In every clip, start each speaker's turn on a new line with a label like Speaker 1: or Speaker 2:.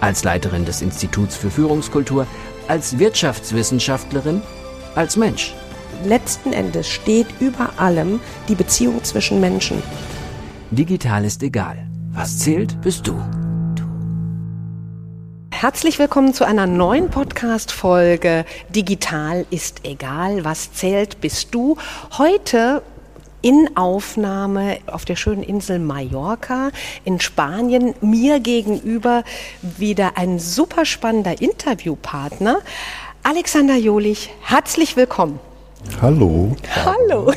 Speaker 1: als Leiterin des Instituts für Führungskultur, als Wirtschaftswissenschaftlerin, als Mensch.
Speaker 2: Letzten Endes steht über allem die Beziehung zwischen Menschen.
Speaker 1: Digital ist egal. Was zählt, bist du.
Speaker 2: Herzlich willkommen zu einer neuen Podcast-Folge. Digital ist egal. Was zählt, bist du. Heute in Aufnahme auf der schönen Insel Mallorca in Spanien. Mir gegenüber wieder ein super spannender Interviewpartner. Alexander Jolich, herzlich willkommen.
Speaker 3: Hallo.
Speaker 2: Hallo.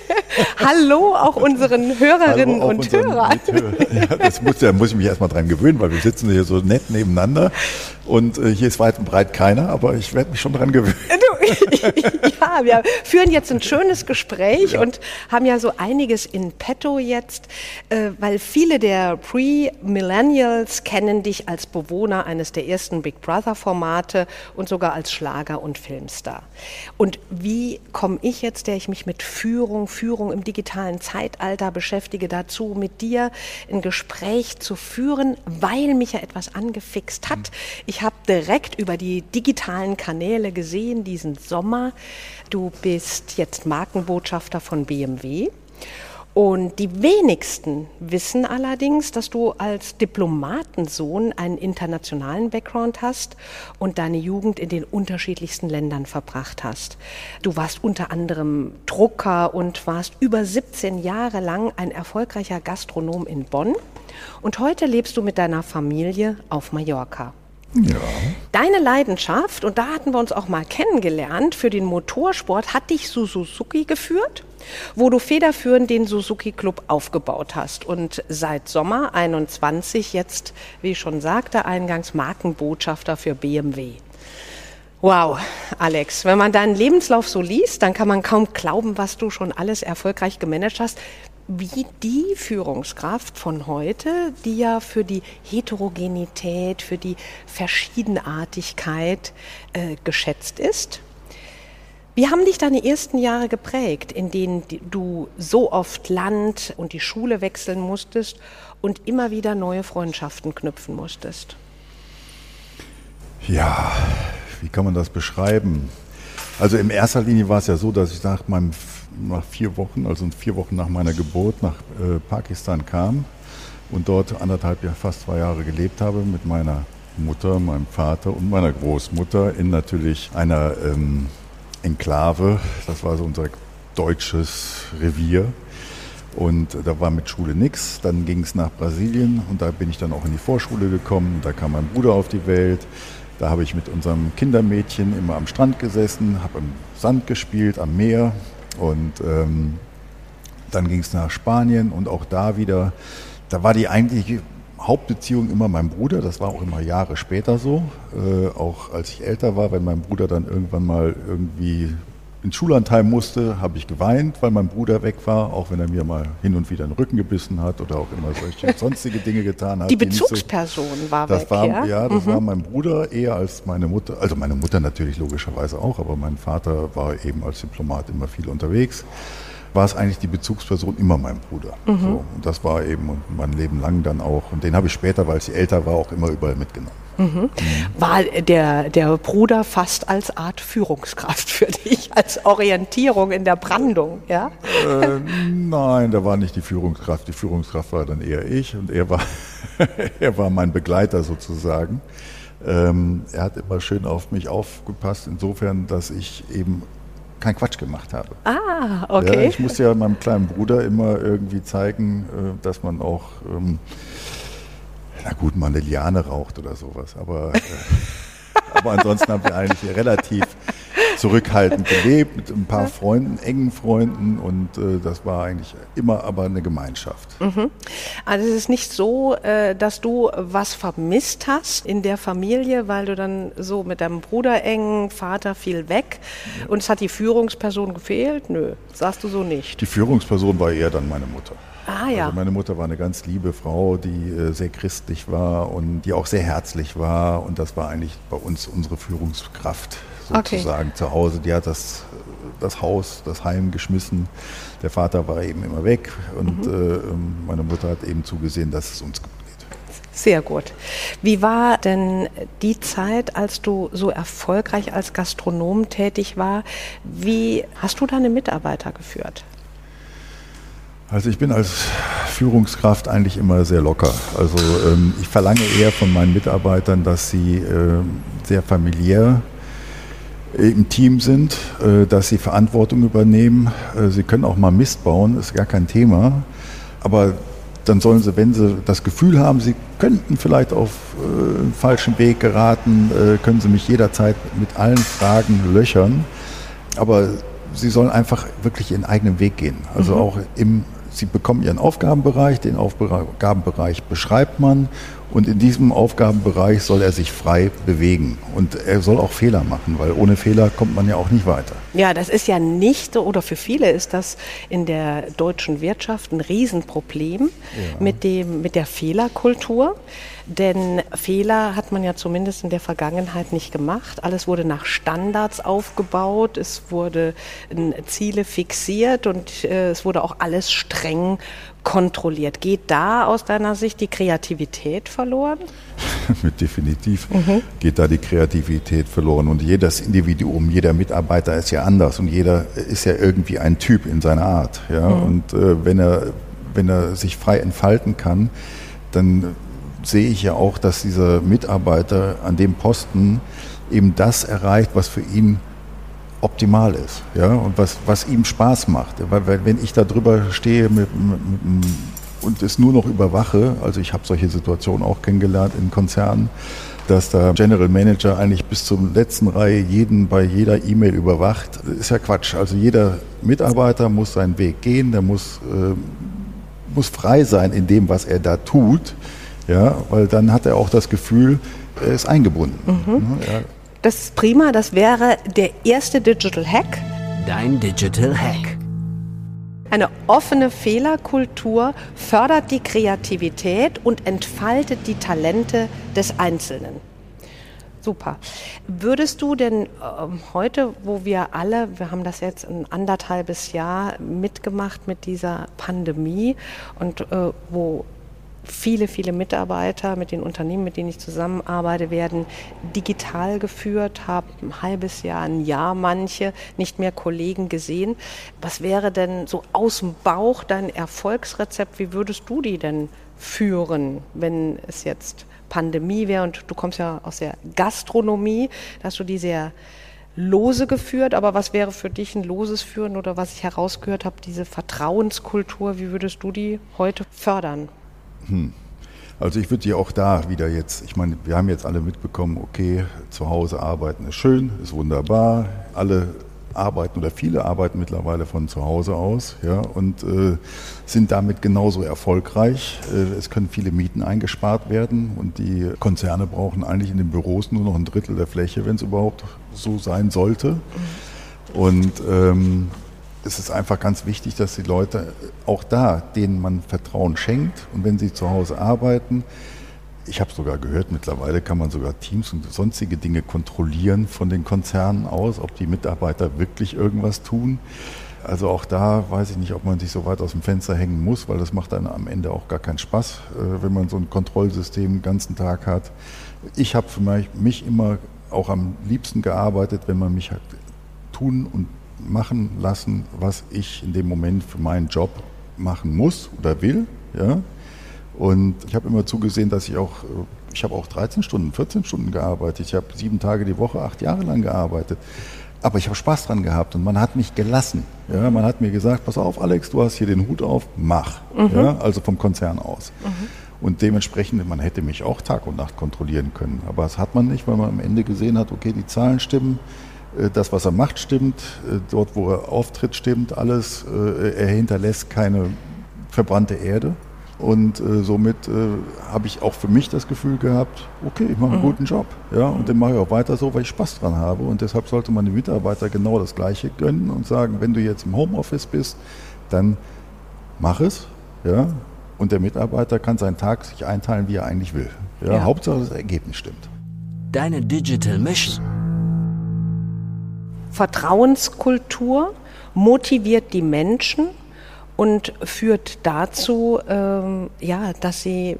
Speaker 2: Hallo auch unseren Hörerinnen auch und Hörern.
Speaker 3: Ja, das muss, da muss ich mich erstmal dran gewöhnen, weil wir sitzen hier so nett nebeneinander und äh, hier ist weit und breit keiner, aber ich werde mich schon dran gewöhnen.
Speaker 2: ja, wir führen jetzt ein schönes Gespräch ja. und haben ja so einiges in petto jetzt, äh, weil viele der Pre-Millennials kennen dich als Bewohner eines der ersten Big Brother-Formate und sogar als Schlager- und Filmstar. Und wie komme ich jetzt, der ich mich mit Führung, Führung im digitalen Zeitalter beschäftige, dazu, mit dir ein Gespräch zu führen, weil mich ja etwas angefixt hat. Ich habe direkt über die digitalen Kanäle gesehen, diesen Sommer. Du bist jetzt Markenbotschafter von BMW. Und die wenigsten wissen allerdings, dass du als Diplomatensohn einen internationalen Background hast und deine Jugend in den unterschiedlichsten Ländern verbracht hast. Du warst unter anderem Drucker und warst über 17 Jahre lang ein erfolgreicher Gastronom in Bonn. Und heute lebst du mit deiner Familie auf Mallorca. Ja. Deine Leidenschaft, und da hatten wir uns auch mal kennengelernt, für den Motorsport hat dich zu Suzuki geführt, wo du federführend den Suzuki Club aufgebaut hast und seit Sommer 21 jetzt, wie ich schon sagte, eingangs Markenbotschafter für BMW. Wow, Alex, wenn man deinen Lebenslauf so liest, dann kann man kaum glauben, was du schon alles erfolgreich gemanagt hast wie die Führungskraft von heute, die ja für die Heterogenität, für die Verschiedenartigkeit äh, geschätzt ist. Wie haben dich deine ersten Jahre geprägt, in denen du so oft Land und die Schule wechseln musstest und immer wieder neue Freundschaften knüpfen musstest?
Speaker 3: Ja, wie kann man das beschreiben? Also in erster Linie war es ja so, dass ich nach meinem nach vier Wochen, also vier Wochen nach meiner Geburt, nach äh, Pakistan kam und dort anderthalb, fast zwei Jahre gelebt habe mit meiner Mutter, meinem Vater und meiner Großmutter in natürlich einer ähm, Enklave. Das war so unser deutsches Revier. Und da war mit Schule nichts. Dann ging es nach Brasilien und da bin ich dann auch in die Vorschule gekommen. Da kam mein Bruder auf die Welt. Da habe ich mit unserem Kindermädchen immer am Strand gesessen, habe im Sand gespielt, am Meer. Und ähm, dann ging es nach Spanien und auch da wieder, da war die eigentliche Hauptbeziehung immer mein Bruder, das war auch immer Jahre später so, äh, auch als ich älter war, wenn mein Bruder dann irgendwann mal irgendwie ins Schullandheim musste, habe ich geweint, weil mein Bruder weg war, auch wenn er mir mal hin und wieder den Rücken gebissen hat oder auch immer solche sonstige Dinge getan hat.
Speaker 2: Die Bezugsperson so, war
Speaker 3: das
Speaker 2: weg,
Speaker 3: war,
Speaker 2: ja?
Speaker 3: Ja, das mhm. war mein Bruder eher als meine Mutter. Also meine Mutter natürlich logischerweise auch, aber mein Vater war eben als Diplomat immer viel unterwegs war es eigentlich die Bezugsperson immer mein Bruder. Mhm. So, und das war eben mein Leben lang dann auch. Und den habe ich später, weil ich älter war, auch immer überall mitgenommen. Mhm.
Speaker 2: Mhm. War der, der Bruder fast als Art Führungskraft für dich, als Orientierung in der Brandung, ja?
Speaker 3: Äh, nein, der war nicht die Führungskraft. Die Führungskraft war dann eher ich und er war, er war mein Begleiter sozusagen. Ähm, er hat immer schön auf mich aufgepasst, insofern, dass ich eben keinen Quatsch gemacht habe.
Speaker 2: Ah, okay.
Speaker 3: Ja, ich musste ja meinem kleinen Bruder immer irgendwie zeigen, äh, dass man auch, ähm, na gut, mal eine Liane raucht oder sowas. Aber, äh, aber ansonsten haben wir eigentlich relativ zurückhaltend gelebt mit ein paar Freunden, engen Freunden und äh, das war eigentlich immer aber eine Gemeinschaft. Mhm.
Speaker 2: Also es ist nicht so, äh, dass du was vermisst hast in der Familie, weil du dann so mit deinem Bruder eng, Vater fiel weg ja. und es hat die Führungsperson gefehlt? Nö, sagst du so nicht.
Speaker 3: Die Führungsperson war eher dann meine Mutter.
Speaker 2: Ah, ja.
Speaker 3: Also meine Mutter war eine ganz liebe Frau, die äh, sehr christlich war und die auch sehr herzlich war. Und das war eigentlich bei uns unsere Führungskraft sozusagen okay. zu Hause. Die hat das, das Haus, das Heim geschmissen. Der Vater war eben immer weg und mhm. äh, ähm, meine Mutter hat eben zugesehen, dass es uns gut geht.
Speaker 2: Sehr gut. Wie war denn die Zeit, als du so erfolgreich als Gastronom tätig war? Wie hast du deine Mitarbeiter geführt?
Speaker 3: Also ich bin als Führungskraft eigentlich immer sehr locker. Also ähm, ich verlange eher von meinen Mitarbeitern, dass sie äh, sehr familiär im Team sind, äh, dass sie Verantwortung übernehmen. Äh, sie können auch mal Mist bauen, ist gar kein Thema. Aber dann sollen sie, wenn sie das Gefühl haben, sie könnten vielleicht auf äh, einen falschen Weg geraten, können sie mich jederzeit mit allen Fragen löchern. Aber sie sollen einfach wirklich ihren eigenen Weg gehen. Also mhm. auch im Sie bekommen Ihren Aufgabenbereich, den Aufgabenbereich beschreibt man und in diesem Aufgabenbereich soll er sich frei bewegen. Und er soll auch Fehler machen, weil ohne Fehler kommt man ja auch nicht weiter.
Speaker 2: Ja, das ist ja nicht, oder für viele ist das in der deutschen Wirtschaft ein Riesenproblem ja. mit, dem, mit der Fehlerkultur. Denn Fehler hat man ja zumindest in der Vergangenheit nicht gemacht. Alles wurde nach Standards aufgebaut, es wurden Ziele fixiert und äh, es wurde auch alles streng kontrolliert. Geht da aus deiner Sicht die Kreativität verloren?
Speaker 3: Definitiv mhm. geht da die Kreativität verloren. Und jedes Individuum, jeder Mitarbeiter ist ja anders und jeder ist ja irgendwie ein Typ in seiner Art. Ja? Mhm. Und äh, wenn, er, wenn er sich frei entfalten kann, dann sehe ich ja auch, dass dieser Mitarbeiter an dem Posten eben das erreicht, was für ihn optimal ist ja, und was, was ihm Spaß macht. Weil, wenn ich da drüber stehe mit, mit, mit, und es nur noch überwache, also ich habe solche Situationen auch kennengelernt in Konzernen, dass der General Manager eigentlich bis zur letzten Reihe jeden bei jeder E-Mail überwacht, ist ja Quatsch. Also jeder Mitarbeiter muss seinen Weg gehen, der muss, äh, muss frei sein in dem, was er da tut, ja, weil dann hat er auch das Gefühl, er ist eingebunden. Mhm.
Speaker 2: Ja. Das ist prima, das wäre der erste Digital Hack.
Speaker 1: Dein Digital Hack.
Speaker 2: Eine offene Fehlerkultur fördert die Kreativität und entfaltet die Talente des Einzelnen. Super. Würdest du denn äh, heute, wo wir alle, wir haben das jetzt ein anderthalbes Jahr mitgemacht mit dieser Pandemie und äh, wo viele, viele Mitarbeiter mit den Unternehmen, mit denen ich zusammenarbeite, werden digital geführt, haben ein halbes Jahr, ein Jahr manche nicht mehr Kollegen gesehen. Was wäre denn so aus dem Bauch dein Erfolgsrezept? Wie würdest du die denn führen, wenn es jetzt Pandemie wäre und du kommst ja aus der Gastronomie, da hast du die sehr lose geführt, aber was wäre für dich ein loses Führen oder was ich herausgehört habe, diese Vertrauenskultur, wie würdest du die heute fördern?
Speaker 3: Hm. Also ich würde ja auch da wieder jetzt, ich meine, wir haben jetzt alle mitbekommen, okay, zu Hause arbeiten ist schön, ist wunderbar. Alle arbeiten oder viele arbeiten mittlerweile von zu Hause aus ja, und äh, sind damit genauso erfolgreich. Äh, es können viele Mieten eingespart werden und die Konzerne brauchen eigentlich in den Büros nur noch ein Drittel der Fläche, wenn es überhaupt so sein sollte. Mhm. Und ähm, es ist einfach ganz wichtig, dass die Leute auch da, denen man Vertrauen schenkt und wenn sie zu Hause arbeiten, ich habe sogar gehört, mittlerweile kann man sogar Teams und sonstige Dinge kontrollieren von den Konzernen aus, ob die Mitarbeiter wirklich irgendwas tun. Also auch da weiß ich nicht, ob man sich so weit aus dem Fenster hängen muss, weil das macht dann am Ende auch gar keinen Spaß, äh, wenn man so ein Kontrollsystem den ganzen Tag hat. Ich habe für mich immer auch am liebsten gearbeitet, wenn man mich hat tun und machen lassen, was ich in dem Moment für meinen Job machen muss oder will. Ja? Und ich habe immer zugesehen, dass ich auch, äh, ich habe auch 13 Stunden, 14 Stunden gearbeitet. Ich habe sieben Tage die Woche, acht Jahre lang gearbeitet. Aber ich habe Spaß dran gehabt und man hat mich gelassen. Ja? Man hat mir gesagt, pass auf, Alex, du hast hier den Hut auf, mach. Mhm. Ja? Also vom Konzern aus. Mhm. Und dementsprechend, man hätte mich auch Tag und Nacht kontrollieren können. Aber das hat man nicht, weil man am Ende gesehen hat, okay, die Zahlen stimmen, das, was er macht, stimmt. Äh, dort, wo er auftritt, stimmt alles. Äh, er hinterlässt keine verbrannte Erde. Und äh, somit äh, habe ich auch für mich das Gefühl gehabt, okay, ich mache einen mhm. guten Job. Ja, und den mache ich auch weiter so, weil ich Spaß dran habe. Und deshalb sollte man den Mitarbeiter genau das Gleiche gönnen und sagen, wenn du jetzt im Homeoffice bist, dann mach es. Ja, und der Mitarbeiter kann seinen Tag sich einteilen, wie er eigentlich will. Ja, ja. Hauptsache das Ergebnis stimmt.
Speaker 1: Deine Digital Mission.
Speaker 2: Vertrauenskultur motiviert die Menschen und führt dazu, ähm, ja, dass sie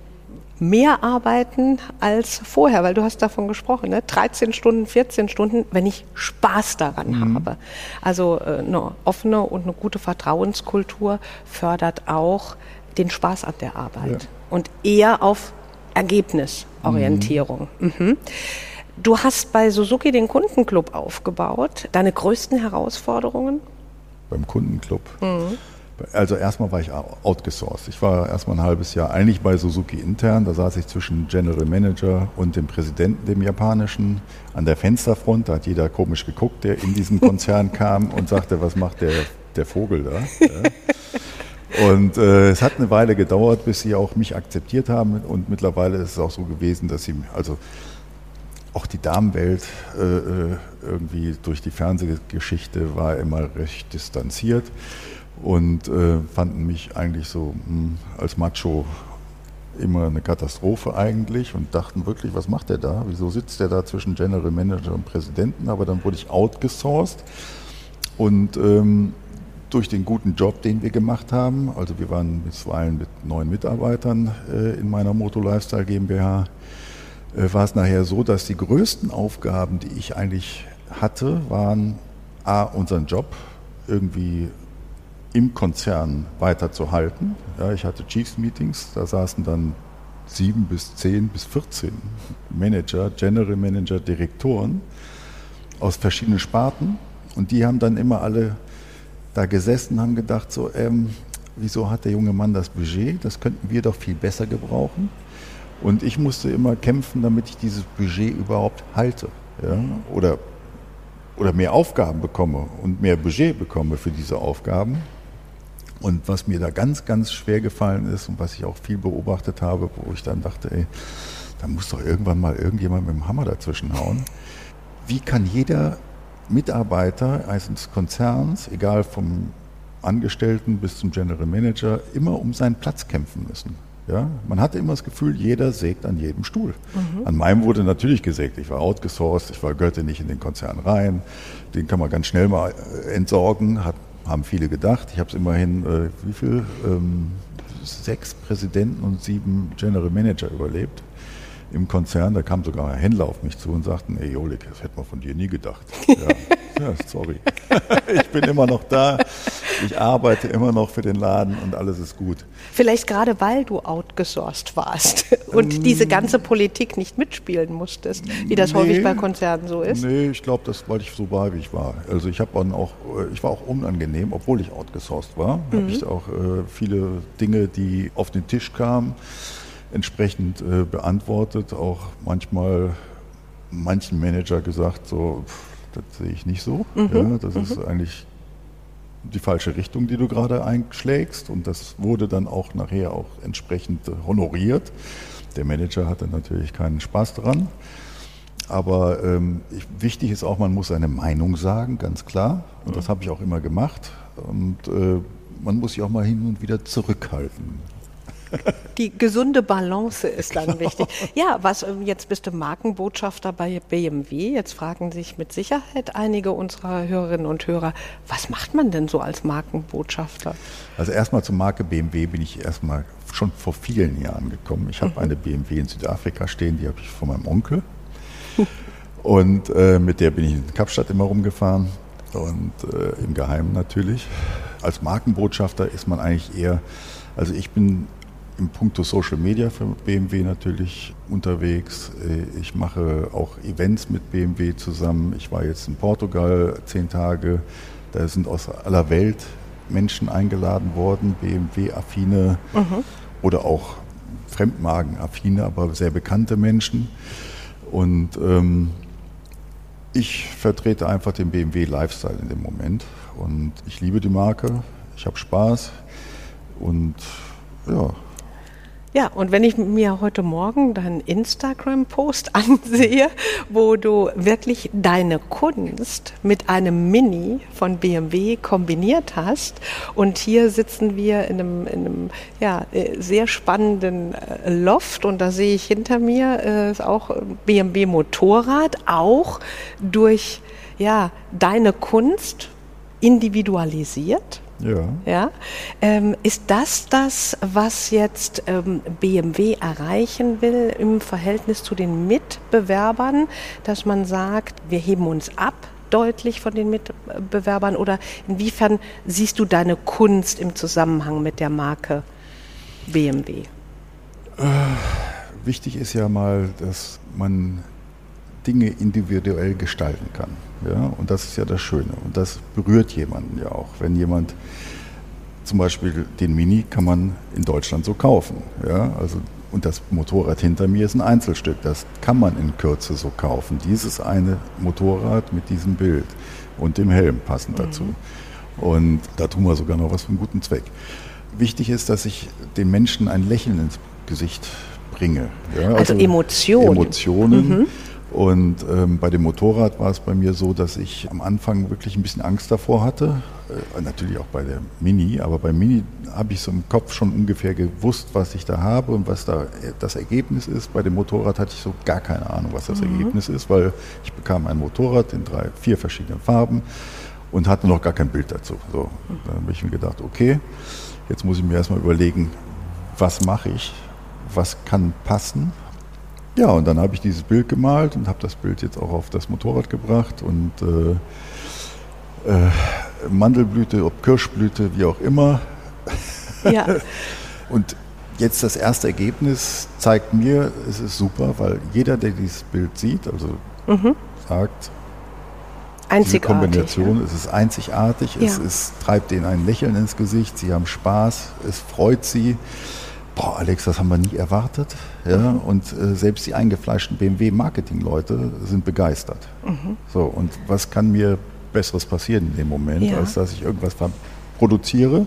Speaker 2: mehr arbeiten als vorher, weil du hast davon gesprochen, ne? 13 Stunden, 14 Stunden, wenn ich Spaß daran mhm. habe. Also äh, eine offene und eine gute Vertrauenskultur fördert auch den Spaß an der Arbeit ja. und eher auf Ergebnisorientierung. Mhm. Mhm. Du hast bei Suzuki den Kundenclub aufgebaut. Deine größten Herausforderungen?
Speaker 3: Beim Kundenclub. Mhm. Also erstmal war ich outgesourced. Ich war erstmal ein halbes Jahr eigentlich bei Suzuki intern. Da saß ich zwischen General Manager und dem Präsidenten, dem japanischen, an der Fensterfront. Da hat jeder komisch geguckt, der in diesen Konzern kam und sagte, was macht der, der Vogel da? Ja. Und äh, es hat eine Weile gedauert, bis sie auch mich akzeptiert haben. Und mittlerweile ist es auch so gewesen, dass sie, also auch die Damenwelt äh, äh irgendwie durch die Fernsehgeschichte war immer recht distanziert und äh, fanden mich eigentlich so mh, hm, als Macho immer eine Katastrophe eigentlich und dachten wirklich, was macht der da? Wieso sitzt der da zwischen General Manager und Präsidenten? Aber dann wurde ich outgesourced und ähm, durch den guten Job, den wir gemacht haben, also wir waren bisweilen mit neun Mitarbeitern äh, in meiner Moto Lifestyle GmbH, war es nachher so, dass die größten Aufgaben, die ich eigentlich hatte, waren A, unseren Job irgendwie im Konzern weiterzuhalten. Ja, ich hatte Chiefs-Meetings, da saßen dann sieben bis zehn bis 14 Manager, General Manager, Direktoren aus verschiedenen Sparten und die haben dann immer alle da gesessen, haben gedacht, so, ähm, wieso hat der junge Mann das Budget? Das könnten wir doch viel besser gebrauchen. Und ich musste immer kämpfen, damit ich dieses Budget überhaupt halte. Ja? Oder, oder mehr Aufgaben bekomme und mehr Budget bekomme für diese Aufgaben. Und was mir da ganz, ganz schwer gefallen ist und was ich auch viel beobachtet habe, wo ich dann dachte, ey, da muss doch irgendwann mal irgendjemand mit dem Hammer dazwischen hauen. Wie kann jeder Mitarbeiter eines Konzerns, egal vom Angestellten bis zum General Manager, immer um seinen Platz kämpfen müssen? Ja, man hatte immer das Gefühl, jeder sägt an jedem Stuhl. Mhm. An meinem wurde natürlich gesägt. Ich war outgesourced, ich war, gehörte nicht in den Konzern rein. Den kann man ganz schnell mal äh, entsorgen, hat haben viele gedacht. Ich habe es immerhin, äh, wie viel? Ähm, sechs Präsidenten und sieben General Manager überlebt im Konzern. Da kam sogar ein Händler auf mich zu und sagten, ey Jolik, das hätte man von dir nie gedacht. Ja, ja sorry. ich bin immer noch da. Ich arbeite immer noch für den Laden und alles ist gut.
Speaker 2: Vielleicht gerade weil du outgesourced warst und ähm, diese ganze Politik nicht mitspielen musstest, wie das nee, häufig bei Konzernen so ist.
Speaker 3: Nee, ich glaube, das weil ich so war, wie ich war. Also ich habe auch, äh, ich war auch unangenehm, obwohl ich outgesourced war, mhm. habe ich auch äh, viele Dinge, die auf den Tisch kamen, entsprechend äh, beantwortet. Auch manchmal manchen Manager gesagt, so, pff, das sehe ich nicht so. Mhm. Ja, das mhm. ist eigentlich die falsche Richtung, die du gerade einschlägst. Und das wurde dann auch nachher auch entsprechend honoriert. Der Manager hatte natürlich keinen Spaß dran. Aber ähm, ich, wichtig ist auch, man muss seine Meinung sagen, ganz klar. Und das habe ich auch immer gemacht. Und äh, man muss sich auch mal hin und wieder zurückhalten.
Speaker 2: Die gesunde Balance ist dann genau. wichtig. Ja, was ähm, jetzt bist du Markenbotschafter bei BMW. Jetzt fragen sich mit Sicherheit einige unserer Hörerinnen und Hörer, was macht man denn so als Markenbotschafter?
Speaker 3: Also erstmal zur Marke BMW bin ich erstmal schon vor vielen Jahren gekommen. Ich habe mhm. eine BMW in Südafrika stehen, die habe ich von meinem Onkel. Und äh, mit der bin ich in Kapstadt immer rumgefahren und äh, im Geheimen natürlich. Als Markenbotschafter ist man eigentlich eher, also ich bin im Punkto Social Media für BMW natürlich unterwegs. Äh, ich mache auch Events mit BMW zusammen. Ich war jetzt in Portugal zehn Tage. Da sind aus aller Welt Menschen eingeladen worden, BMW-affine mhm. oder auch Fremdmagen-affine, aber sehr bekannte Menschen. Und ähm, Ich vertrete einfach den BMW Lifestyle in dem Moment und ich liebe die Marke, ich habe Spaß und ja,
Speaker 2: ja, und wenn ich mir heute Morgen deinen Instagram-Post ansehe, wo du wirklich deine Kunst mit einem Mini von BMW kombiniert hast und hier sitzen wir in einem, in einem ja, äh, sehr spannenden äh, Loft und da sehe ich hinter mir äh, ist auch BMW Motorrad, auch durch ja, deine Kunst individualisiert
Speaker 3: ja.
Speaker 2: ja? Ähm, ist das das, was jetzt ähm, BMW erreichen will im Verhältnis zu den Mitbewerbern, dass man sagt, wir heben uns ab deutlich von den Mitbewerbern oder inwiefern siehst du deine Kunst im Zusammenhang mit der Marke BMW?
Speaker 3: Äh, wichtig ist ja mal, dass man Dinge individuell gestalten kann. Ja? Und das ist ja das Schöne. Und das berührt jemanden ja auch. Wenn jemand zum Beispiel den Mini kann man in Deutschland so kaufen. Ja? Also, und das Motorrad hinter mir ist ein Einzelstück. Das kann man in Kürze so kaufen. Dieses eine Motorrad mit diesem Bild und dem Helm passend mhm. dazu. Und da tun wir sogar noch was für einen guten Zweck. Wichtig ist, dass ich den Menschen ein Lächeln ins Gesicht bringe.
Speaker 2: Ja? Also, also Emotionen.
Speaker 3: Emotionen. Mhm. Und ähm, bei dem Motorrad war es bei mir so, dass ich am Anfang wirklich ein bisschen Angst davor hatte. Äh, natürlich auch bei der Mini, aber bei Mini habe ich so im Kopf schon ungefähr gewusst, was ich da habe und was da das Ergebnis ist. Bei dem Motorrad hatte ich so gar keine Ahnung, was das mhm. Ergebnis ist, weil ich bekam ein Motorrad in drei, vier verschiedenen Farben und hatte noch gar kein Bild dazu. So, dann habe ich mir gedacht, okay, jetzt muss ich mir erstmal überlegen, was mache ich, was kann passen ja, und dann habe ich dieses Bild gemalt und habe das Bild jetzt auch auf das Motorrad gebracht und äh, äh, Mandelblüte, ob Kirschblüte, wie auch immer. Ja. und jetzt das erste Ergebnis zeigt mir, es ist super, weil jeder, der dieses Bild sieht, also mhm. sagt, diese Kombination, ja. es ist einzigartig, ja. es ist, treibt ihnen ein Lächeln ins Gesicht, sie haben Spaß, es freut sie boah, Alex, das haben wir nie erwartet. Ja? Mhm. Und äh, selbst die eingefleischten BMW-Marketing-Leute sind begeistert. Mhm. So, und was kann mir Besseres passieren in dem Moment, ja. als dass ich irgendwas produziere,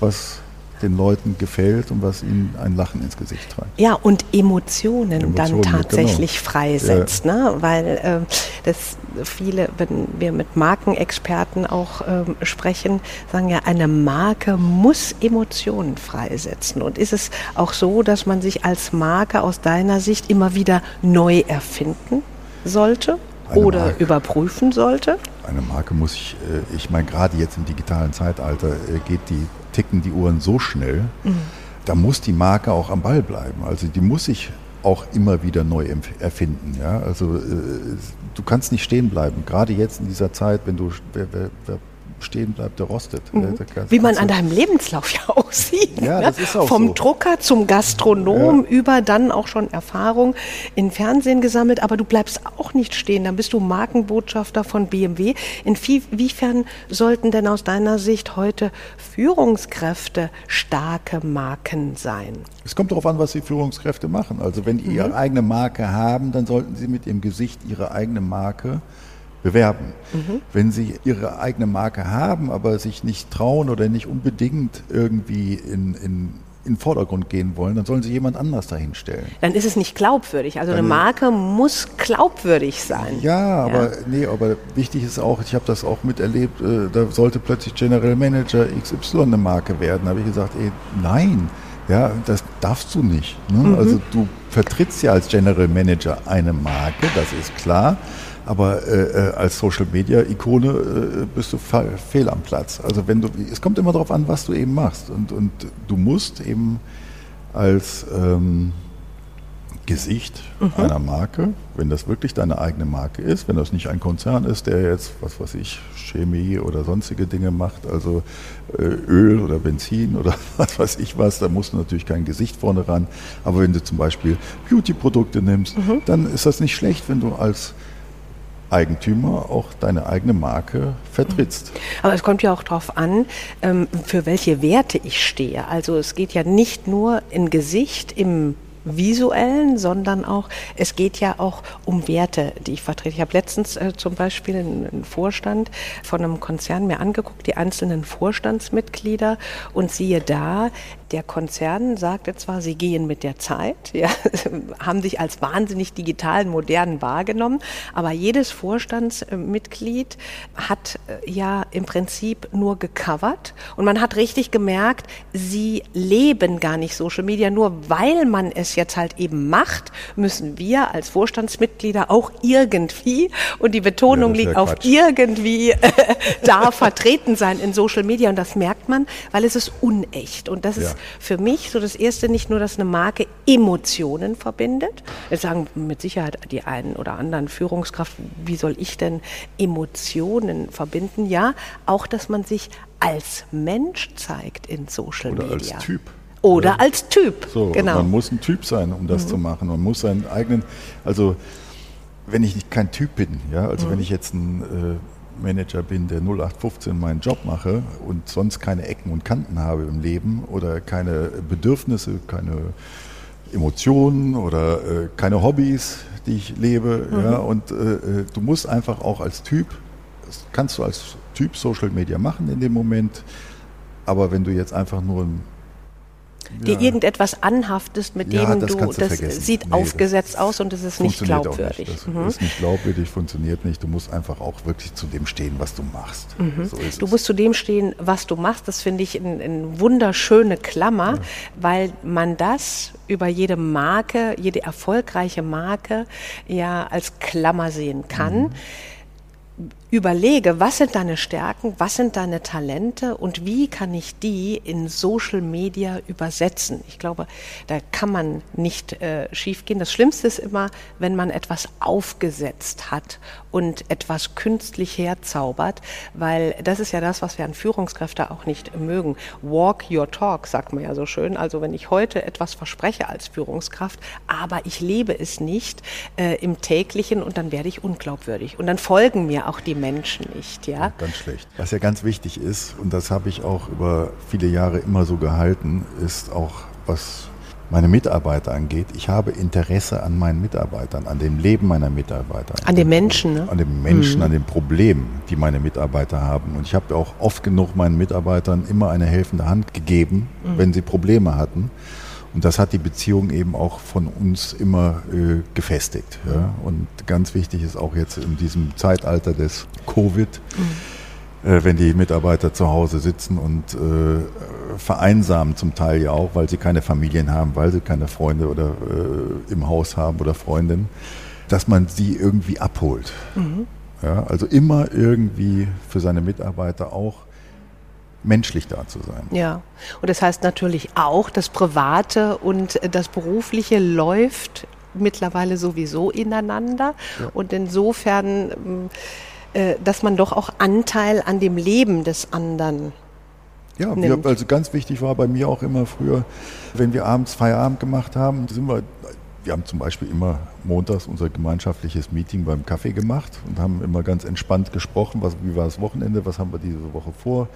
Speaker 3: was den Leuten gefällt und was ihnen ein Lachen ins Gesicht treibt.
Speaker 2: Ja, und Emotionen, Emotionen dann genau. tatsächlich genau. freisetzt, ja. ne? weil äh, das viele, wenn wir mit Markenexperten auch ähm, sprechen, sagen ja, eine Marke muss Emotionen freisetzen. Und ist es auch so, dass man sich als Marke aus deiner Sicht immer wieder neu erfinden sollte? Eine oder Marke, überprüfen sollte?
Speaker 3: Eine Marke muss ich, äh, ich meine, gerade jetzt im digitalen Zeitalter äh, geht die ticken die Uhren so schnell, mhm. da muss die Marke auch am Ball bleiben. Also die muss sich auch immer wieder neu erfinden. Ja? Also äh, du kannst nicht stehen bleiben. Gerade jetzt in dieser Zeit, wenn du wer, wer, wer stehen bleibt, der rostet.
Speaker 2: Mhm. Der Wie man an deinem Lebenslauf ja aussieht. Ja, ne? das ist auch Vom so. Drucker zum Gastronom ja. über dann auch schon Erfahrung in Fernsehen gesammelt, aber du bleibst auch nicht stehen. Dann bist du Markenbotschafter von BMW. Inwiefern sollten denn aus deiner Sicht heute Führungskräfte starke Marken sein?
Speaker 3: Es kommt darauf an, was die Führungskräfte machen. Also wenn die mhm. ihre eigene Marke haben, dann sollten sie mit ihrem Gesicht ihre eigene Marke bewerben. Mhm. Wenn Sie Ihre eigene Marke haben, aber sich nicht trauen oder nicht unbedingt irgendwie in, in in den Vordergrund gehen wollen, dann sollen sie jemand anders dahinstellen.
Speaker 2: Dann ist es nicht glaubwürdig. Also dann, eine Marke muss glaubwürdig sein.
Speaker 3: Ja, aber ja. nee, aber wichtig ist auch, ich habe das auch miterlebt, äh, da sollte plötzlich General Manager XY eine Marke werden. Da habe ich gesagt, ey, nein, ja, das darfst du nicht. Ne? Mhm. Also du vertrittst ja als General Manager eine Marke, das ist klar. Aber äh, äh, als Social Media Ikone äh, bist du fehl am Platz. Also wenn du, es kommt immer darauf an, was du eben machst. Und, und du musst eben als ähm, Gesicht mhm. einer Marke, wenn das wirklich deine eigene Marke ist, wenn das nicht ein Konzern ist, der jetzt, was weiß ich, Chemie oder sonstige Dinge macht, also äh, Öl oder Benzin oder was weiß ich was, da musst du natürlich kein Gesicht vorne ran. Aber wenn du zum Beispiel Beauty-Produkte nimmst, mhm. dann ist das nicht schlecht, wenn du als Eigentümer auch deine eigene Marke vertrittst.
Speaker 2: Aber es kommt ja auch darauf an, ähm, für welche Werte ich stehe. Also es geht ja nicht nur im Gesicht, im visuellen, sondern auch, es geht ja auch um Werte, die ich vertrete. Ich habe letztens äh, zum Beispiel einen Vorstand von einem Konzern mir angeguckt, die einzelnen Vorstandsmitglieder und siehe da, der Konzern sagte zwar, sie gehen mit der Zeit, ja, haben sich als wahnsinnig digitalen, modernen wahrgenommen, aber jedes Vorstandsmitglied hat äh, ja im Prinzip nur gecovert. Und man hat richtig gemerkt, sie leben gar nicht Social Media, nur weil man es jetzt halt eben macht, müssen wir als Vorstandsmitglieder auch irgendwie, und die Betonung ja, liegt ja auf irgendwie, äh, da vertreten sein in Social Media. Und das merkt man, weil es ist unecht. Und das ja. ist für mich so das Erste nicht nur, dass eine Marke Emotionen verbindet. Jetzt sagen mit Sicherheit die einen oder anderen Führungskraft, wie soll ich denn Emotionen verbinden? Ja, auch, dass man sich als Mensch zeigt in Social
Speaker 3: oder
Speaker 2: Media.
Speaker 3: Als Typ.
Speaker 2: Oder ja. als Typ.
Speaker 3: So, genau. Man muss ein Typ sein, um das mhm. zu machen. Man muss seinen eigenen, also wenn ich nicht kein Typ bin, ja, also mhm. wenn ich jetzt ein äh, Manager bin, der 0815 meinen Job mache und sonst keine Ecken und Kanten habe im Leben oder keine Bedürfnisse, keine Emotionen oder äh, keine Hobbys, die ich lebe. Mhm. Ja, und äh, äh du musst einfach auch als Typ, kannst du als Typ Social Media machen in dem Moment, aber wenn du jetzt einfach nur ein
Speaker 2: dir irgendetwas anhaftest, mit dem das du, das vergessen. sieht nee, aufgesetzt das aus und es ist nicht glaubwürdig.
Speaker 3: Das mhm. ist nicht glaubwürdig, funktioniert nicht. Du musst einfach auch wirklich zu dem stehen, was du machst.
Speaker 2: Mhm. So du musst zu dem stehen, was du machst. Das finde ich eine ein wunderschöne Klammer, weil man das über jede Marke, jede erfolgreiche Marke ja als Klammer sehen kann. Mhm überlege, was sind deine Stärken, was sind deine Talente und wie kann ich die in Social Media übersetzen. Ich glaube, da kann man nicht äh, schiefgehen. Das Schlimmste ist immer, wenn man etwas aufgesetzt hat und etwas künstlich herzaubert, weil das ist ja das, was wir an Führungskräfte auch nicht mögen. Walk your talk, sagt man ja so schön. Also wenn ich heute etwas verspreche als Führungskraft, aber ich lebe es nicht äh, im täglichen und dann werde ich unglaubwürdig. Und dann folgen mir auch die Menschen nicht. Ja?
Speaker 3: Ganz schlecht. Was ja ganz wichtig ist, und das habe ich auch über viele Jahre immer so gehalten, ist auch, was meine Mitarbeiter angeht. Ich habe Interesse an meinen Mitarbeitern, an dem Leben meiner Mitarbeiter.
Speaker 2: An den Menschen, ne?
Speaker 3: An den Menschen, mhm. an den Problemen, die meine Mitarbeiter haben. Und ich habe auch oft genug meinen Mitarbeitern immer eine helfende Hand gegeben, mhm. wenn sie Probleme hatten. Und das hat die Beziehung eben auch von uns immer äh, gefestigt. Ja? Und ganz wichtig ist auch jetzt in diesem Zeitalter des Covid, mhm. äh, wenn die Mitarbeiter zu Hause sitzen und äh, vereinsamen zum Teil ja auch, weil sie keine Familien haben, weil sie keine Freunde oder äh, im Haus haben oder Freundinnen, dass man sie irgendwie abholt. Mhm. Ja? Also immer irgendwie für seine Mitarbeiter auch menschlich da zu sein.
Speaker 2: Ja, und das heißt natürlich auch, das Private und das Berufliche läuft mittlerweile sowieso ineinander. Ja. Und insofern, äh, dass man doch auch Anteil an dem Leben des anderen
Speaker 3: ja, wir, also ganz wichtig war bei mir auch immer früher, wenn wir abends Feierabend gemacht haben, sind wir, wir haben zum Beispiel immer montags unser gemeinschaftliches Meeting beim Kaffee gemacht und haben immer ganz entspannt gesprochen, was, wie war das Wochenende, was haben wir diese Woche vor,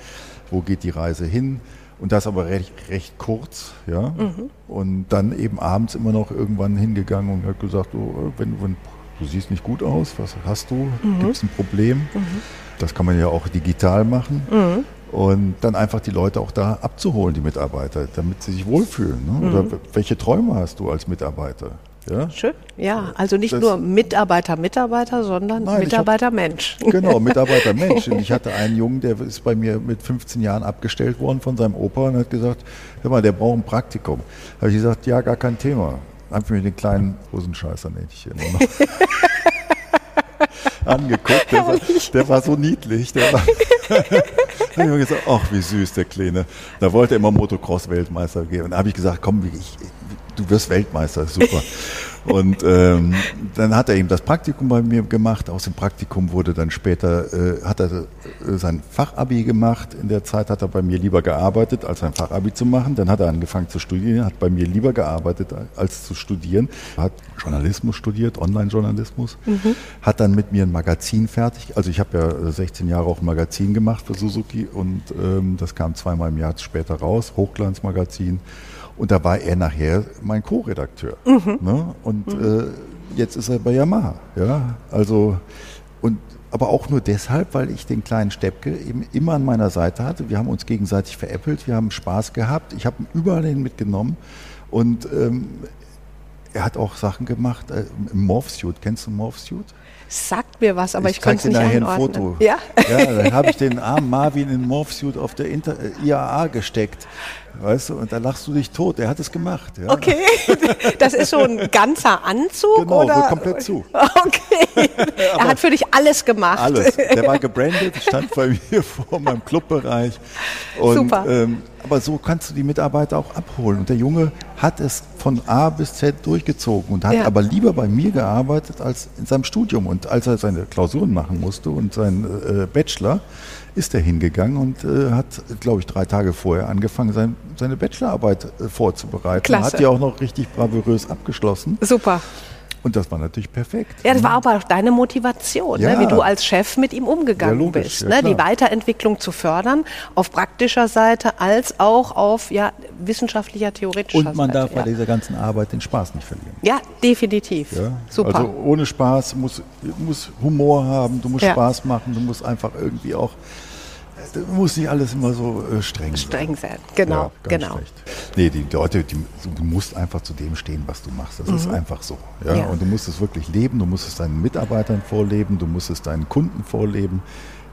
Speaker 3: wo geht die Reise hin. Und das aber recht, recht kurz, ja. Mhm. Und dann eben abends immer noch irgendwann hingegangen und hat gesagt, oh, wenn, wenn, du siehst nicht gut aus, was hast du? Mhm. Gibt es ein Problem? Mhm. Das kann man ja auch digital machen. Und dann einfach die Leute auch da abzuholen, die Mitarbeiter, damit sie sich wohlfühlen. Ne? Oder mhm. welche Träume hast du als Mitarbeiter?
Speaker 2: Ja? Schön. Ja, also nicht das, nur Mitarbeiter, Mitarbeiter, sondern nein, Mitarbeiter hab, Mensch.
Speaker 3: Genau, Mitarbeiter Mensch. Und ich hatte einen Jungen, der ist bei mir mit 15 Jahren abgestellt worden von seinem Opa und hat gesagt, hör mal, der braucht ein Praktikum. Da habe ich gesagt, ja, gar kein Thema. Einfach mir den kleinen Hosenscheißer nenne ich hier nur noch. Angeguckt. Der war, der war, so niedlich. Der war da habe ich gesagt, ach, wie süß, der Kleine. Da wollte er immer Motocross-Weltmeister gehen. Und da habe ich gesagt, komm, ich, du wirst Weltmeister, super. Und ähm, dann hat er eben das Praktikum bei mir gemacht. Aus dem Praktikum wurde dann später, äh, hat er äh, sein Fachabi gemacht. In der Zeit hat er bei mir lieber gearbeitet, als sein Fachabi zu machen. Dann hat er angefangen zu studieren, hat bei mir lieber gearbeitet, als zu studieren. Hat Journalismus studiert, Online-Journalismus. Mhm. Hat dann mit mir ein Magazin fertig. Also ich habe ja 16 Jahre auch ein Magazin gemacht für Suzuki und ähm, das kam zweimal im Jahr später raus, Hochglanzmagazin. Und da war er nachher mein Co-Redakteur. Mhm. Ne? Und mhm. äh, jetzt ist er bei Yamaha. Ja? Also, und, aber auch nur deshalb, weil ich den kleinen Steppke eben immer an meiner Seite hatte. Wir haben uns gegenseitig veräppelt, wir haben Spaß gehabt. Ich habe ihn überall hin mitgenommen. Und ähm, er hat auch Sachen gemacht äh, Morphsuit. Kennst du Morphsuit?
Speaker 2: Sagt mir was, aber ich, ich konnte es nicht
Speaker 3: nachher ein Foto. Ja, ja dann habe ich den armen Marvin in Morphsuit auf der Inter äh, IAA gesteckt. Weißt du, und da lachst du dich tot. Er hat es gemacht. Ja.
Speaker 2: Okay, das ist so ein ganzer Anzug?
Speaker 3: Genau,
Speaker 2: oder?
Speaker 3: so komplett zu.
Speaker 2: Okay, er hat für dich alles gemacht.
Speaker 3: Alles. Der war gebrandet, stand bei mir vor meinem Clubbereich. Und, Super. Ähm, aber so kannst du die Mitarbeiter auch abholen. Und der Junge hat es von A bis Z durchgezogen und hat ja. aber lieber bei mir gearbeitet als in seinem Studium. Und als er seine Klausuren machen musste und seinen äh, Bachelor, ist er hingegangen und äh, hat, glaube ich, drei Tage vorher angefangen, sein, seine Bachelorarbeit äh, vorzubereiten. Klasse. Hat die auch noch richtig bravourös abgeschlossen.
Speaker 2: Super.
Speaker 3: Und das war natürlich perfekt.
Speaker 2: Ja, das war aber auch deine Motivation, ja. ne, wie du als Chef mit ihm umgegangen ja, logisch, bist. Ne, die Weiterentwicklung zu fördern, auf praktischer Seite als auch auf ja, wissenschaftlicher, theoretischer Seite.
Speaker 3: Und man Seite, darf bei dieser ganzen Arbeit den Spaß nicht verlieren.
Speaker 2: Ja, definitiv. Super.
Speaker 3: Also ohne Spaß, muss, muss Humor haben, du musst Spaß machen, du musst einfach irgendwie auch muss nicht alles immer so äh, streng,
Speaker 2: streng sein. Genau, ja, genau. Schlecht.
Speaker 3: Nee, die Leute, die, du musst einfach zu dem stehen, was du machst. Das mhm. ist einfach so. Ja? ja? Und du musst es wirklich leben, du musst es deinen Mitarbeitern vorleben, du musst es deinen Kunden vorleben.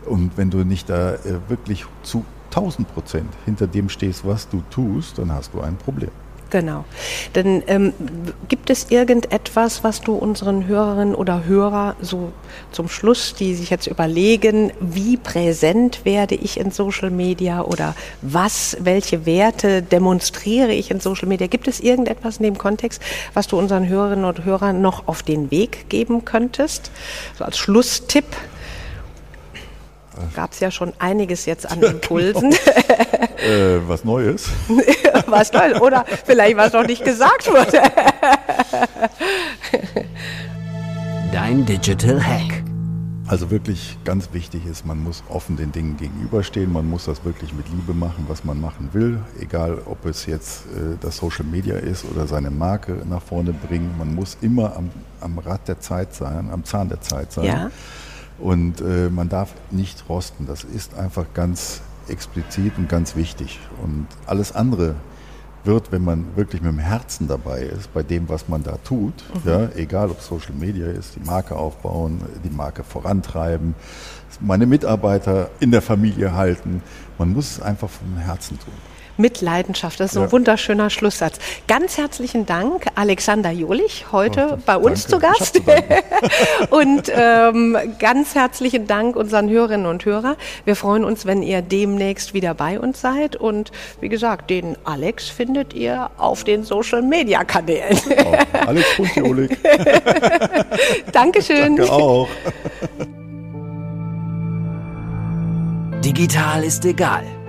Speaker 3: Und wenn du nicht da äh, wirklich zu 1000 Prozent hinter dem stehst, was du tust, dann hast du ein Problem.
Speaker 2: Genau. Denn ähm, gibt es irgendetwas, was du unseren Hörerinnen oder Hörer so zum Schluss, die sich jetzt überlegen, wie präsent werde ich in Social Media oder was, welche Werte demonstriere ich in Social Media? Gibt es irgendetwas in dem Kontext, was du unseren Hörerinnen und Hörern noch auf den Weg geben könntest? So als Schlusstipp gab es ja schon einiges jetzt an Impulsen.
Speaker 3: äh, was Neues.
Speaker 2: was Neues. Oder vielleicht was noch nicht gesagt wurde.
Speaker 1: Dein Digital Hack.
Speaker 3: Also wirklich ganz wichtig ist, man muss offen den Dingen gegenüberstehen, man muss das wirklich mit Liebe machen, was man machen will, egal ob es jetzt äh, das Social Media ist oder seine Marke nach vorne bringen, man muss immer am, am Rad der Zeit sein, am Zahn der Zeit sein. Ja. Und äh, man darf nicht rosten. Das ist einfach ganz explizit und ganz wichtig. Und alles andere wird, wenn man wirklich mit dem Herzen dabei ist, bei dem, was man da tut, mhm. ja, egal ob Social Media ist, die Marke aufbauen, die Marke vorantreiben, meine Mitarbeiter in der Familie halten, man muss es einfach vom Herzen tun
Speaker 2: mit Leidenschaft. Das ist ja. ein wunderschöner Schlusssatz. Ganz herzlichen Dank, Alexander Jolich, heute oh, bei uns danke. zu Gast. Zu und ähm, ganz herzlichen Dank unseren Hörerinnen und Hörern. Wir freuen uns, wenn ihr demnächst wieder bei uns seid. Und wie gesagt, den Alex findet ihr auf den Social Media Kanälen.
Speaker 3: Oh, Alex Jolich.
Speaker 2: Dankeschön.
Speaker 3: Danke auch.
Speaker 1: Digital ist egal.